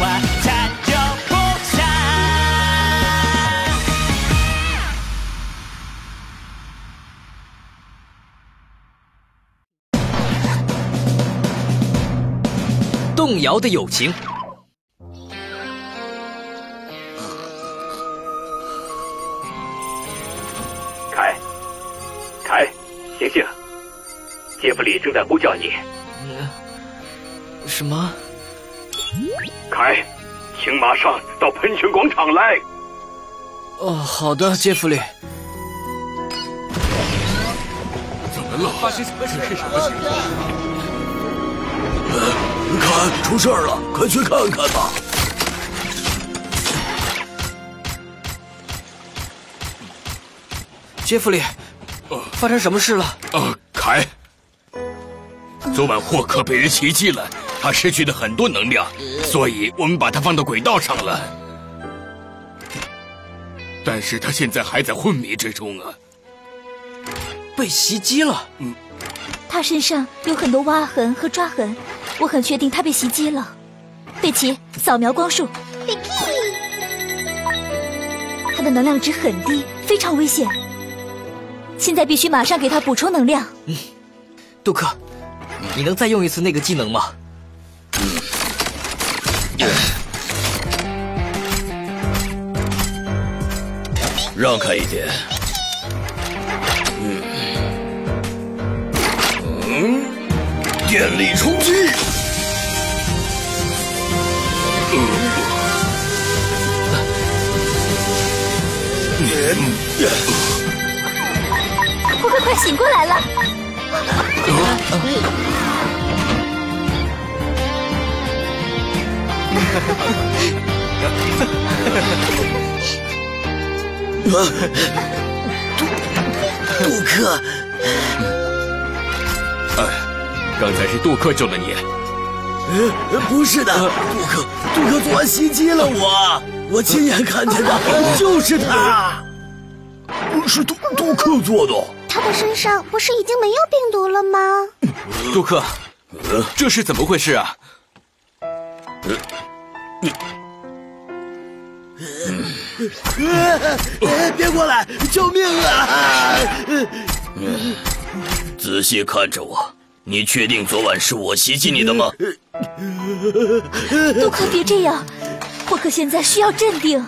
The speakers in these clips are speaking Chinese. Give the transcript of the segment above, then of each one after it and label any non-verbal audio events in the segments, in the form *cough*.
晚餐就不动摇的友情。凯凯醒醒杰弗里正在呼叫你。嗯什么？凯，请马上到喷泉广场来。哦，好的，杰弗里。怎么了？发生什么事？是什么情况？看，出事儿了，快去看看吧。杰弗里，发生什么事了？呃，凯，昨晚霍克被人袭击了，他失去了很多能量，所以我们把它放到轨道上了。但是他现在还在昏迷之中啊！被袭击了？嗯他身上有很多挖痕和抓痕，我很确定他被袭击了。贝奇，扫描光束。他的能量值很低，非常危险。现在必须马上给他补充能量。嗯杜克，你能再用一次那个技能吗？让开一点。嗯，嗯，电力冲击。霍克，快醒过来了！杜 *laughs* 杜克，哎，刚才是杜克救了你。呃，不是的，杜克，杜克昨晚袭击了我，我亲眼看见的，就是他。是杜杜克做的。他的身上不是已经没有病毒了吗？杜克，这是怎么回事啊？呃别过来！救命啊！仔细看着我，你确定昨晚是我袭击你的吗？杜克，别这样，霍克现在需要镇定。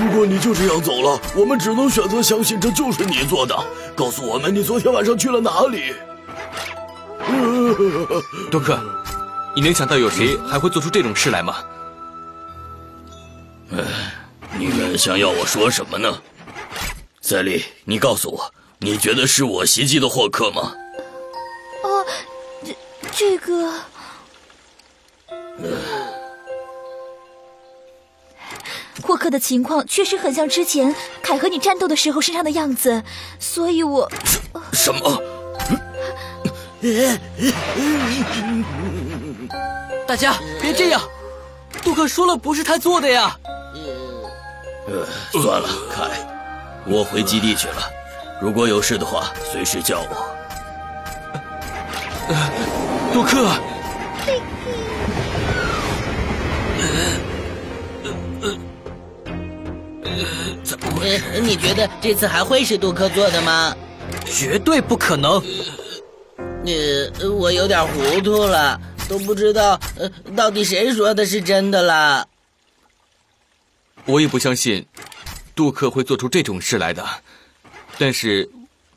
如果你就这样走了，我们只能选择相信这就是你做的。告诉我们，你昨天晚上去了哪里？*laughs* 杜克，你能想到有谁还会做出这种事来吗？你们想要我说什么呢？赛利，你告诉我，你觉得是我袭击的霍克吗？哦，这这个，霍克的情况确实很像之前凯和你战斗的时候身上的样子，所以我什么？*laughs* 大家别这样，杜克说了不是他做的呀。呃，算了，凯，我回基地去了。如果有事的话，随时叫我。杜克，怎么会？呃，你觉得这次还会是杜克做的吗？绝对不可能。呃，我有点糊涂了，都不知道呃到底谁说的是真的了。我也不相信，杜克会做出这种事来的。但是，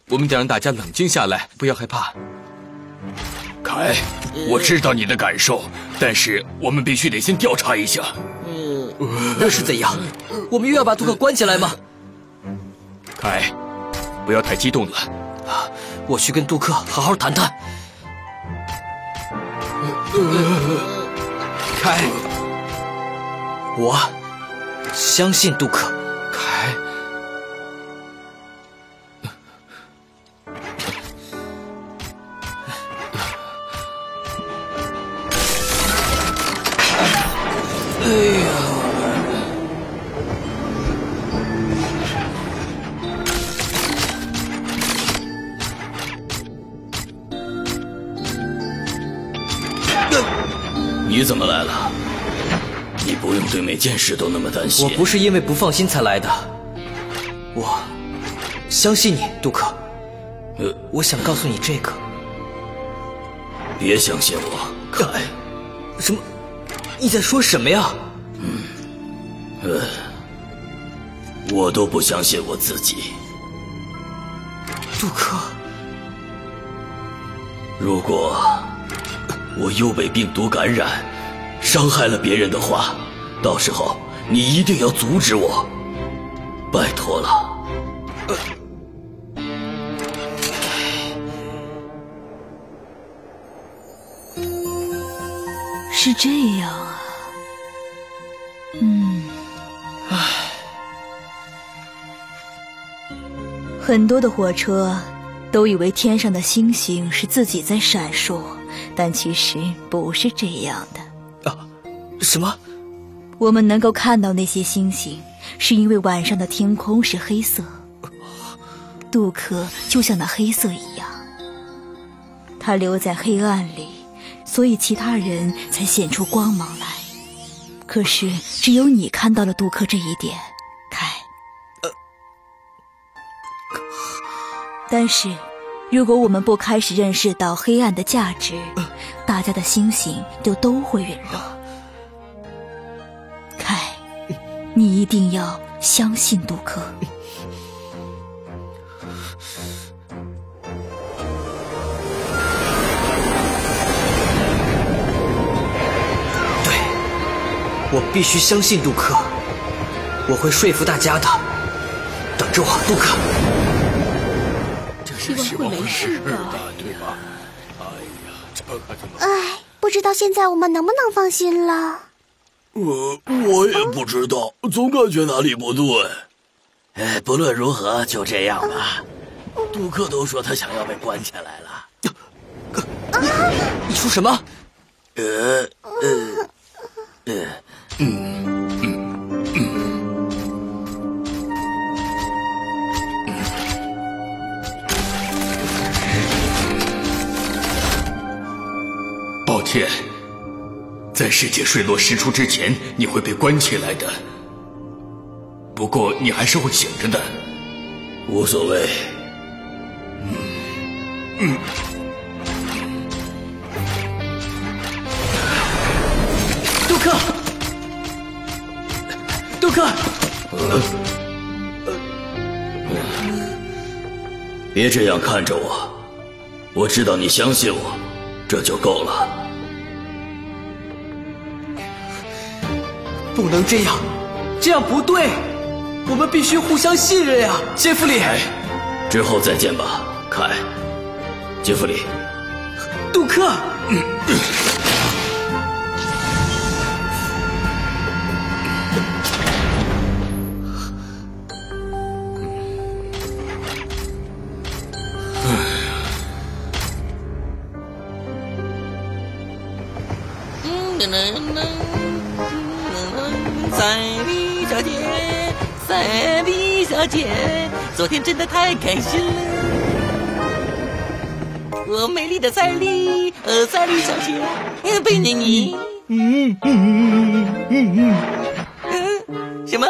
我们得让大家冷静下来，不要害怕。凯，我知道你的感受，但是我们必须得先调查一下。嗯，那是怎样？我们又要把杜克关起来吗？凯，不要太激动了。我去跟杜克好好谈谈。凯，我相信杜克。凯，你怎么来了？你不用对每件事都那么担心。我不是因为不放心才来的，我相信你，杜克。呃，我想告诉你这个。别相信我，凯。什么？你在说什么呀？嗯，呃，我都不相信我自己。杜克，如果我又被病毒感染，伤害了别人的话，到时候你一定要阻止我，拜托了。是这样啊，嗯，唉，很多的火车都以为天上的星星是自己在闪烁，但其实不是这样的。啊，什么？我们能够看到那些星星，是因为晚上的天空是黑色。杜克就像那黑色一样，他留在黑暗里。所以其他人才显出光芒来，可是只有你看到了杜克这一点，凯。呃，但是，如果我们不开始认识到黑暗的价值，大家的星星就都会陨落。凯，你一定要相信杜克。对我必须相信杜克，我会说服大家的。等着我，杜克。希望会没事的，对吧？哎不知道现在我们能不能放心了？我我也不知道，总感觉哪里不对。哎，不论如何，就这样吧。杜克都说他想要被关起来了。你说什么？呃呃呃。嗯嗯嗯。抱歉，在世界水落石出之前，你会被关起来的。不过你还是会醒着的，无所谓。嗯嗯。杜克。杜克，别这样看着我，我知道你相信我，这就够了。不能这样，这样不对，我们必须互相信任呀，杰弗里。之后再见吧，凯。杰弗里，杜克。赛丽小姐，赛丽小姐，昨天真的太开心了。我美丽的赛丽，呃，赛丽小姐，贝妮妮。嗯嗯嗯嗯嗯。嗯，什么？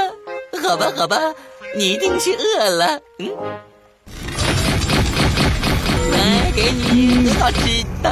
好吧，好吧，你一定是饿了。嗯，来给你好吃的。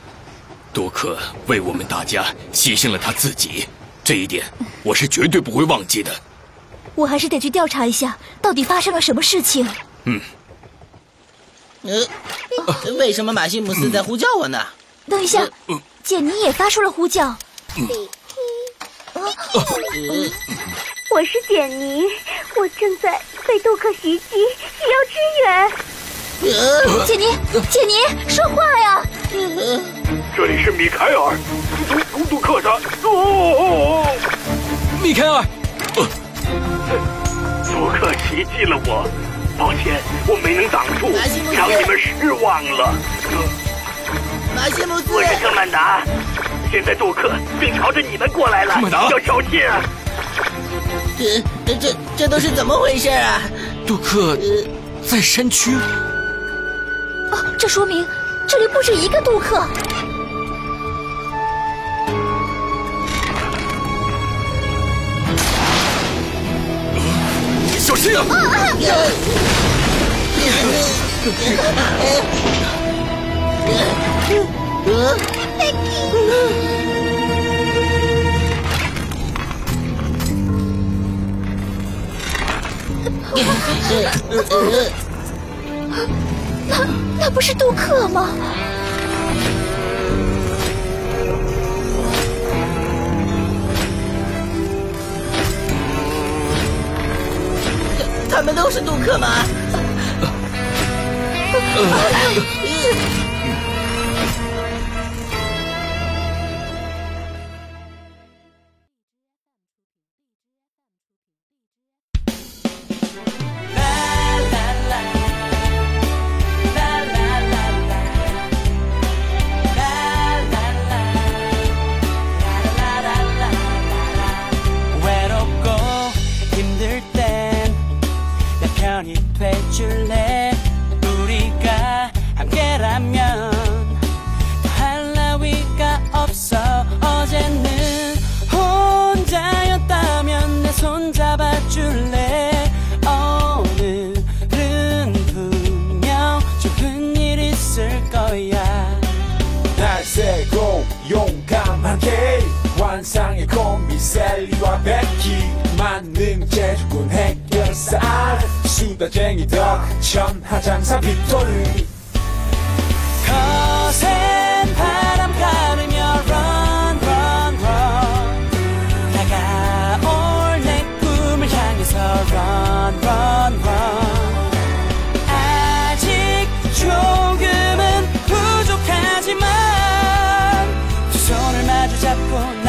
杜克为我们大家牺牲了他自己，这一点我是绝对不会忘记的。我还是得去调查一下，到底发生了什么事情。嗯，呃，为什么马西姆斯在呼叫我呢？等一下，简妮也发出了呼叫。我是简妮，我正在被杜克袭击，需要支援。呃简妮，简妮，说话呀！这里是米凯尔，杜杜杜克山。哦，米凯尔，杜克袭击了我，抱歉，我没能挡住，让你们失望了。马西姆斯我，是特曼达，现在杜克正朝着你们过来了，特曼达要小心啊！这这这都是怎么回事啊？杜克在山区。哦，这说明这里不止一个杜克。小心啊！那那不是杜克吗？你们都是杜克吗？ 편이 돼줄래? 우리가 함께라면 더할 나위가 없어. 어제는 혼자였다면 내 손 잡아줄래? 오늘은 분명 좋은 일 있을 거야. 날 세고 용감하게 환상의 콤비 셀리와 베키 만능 해결사 수다쟁이 덕천하장사 빅토리 거센 바람 가르며 run run run. 다가올 내 꿈을 향해서 run run run. 아직 조금은 부족하지만 두 손을 마주 잡고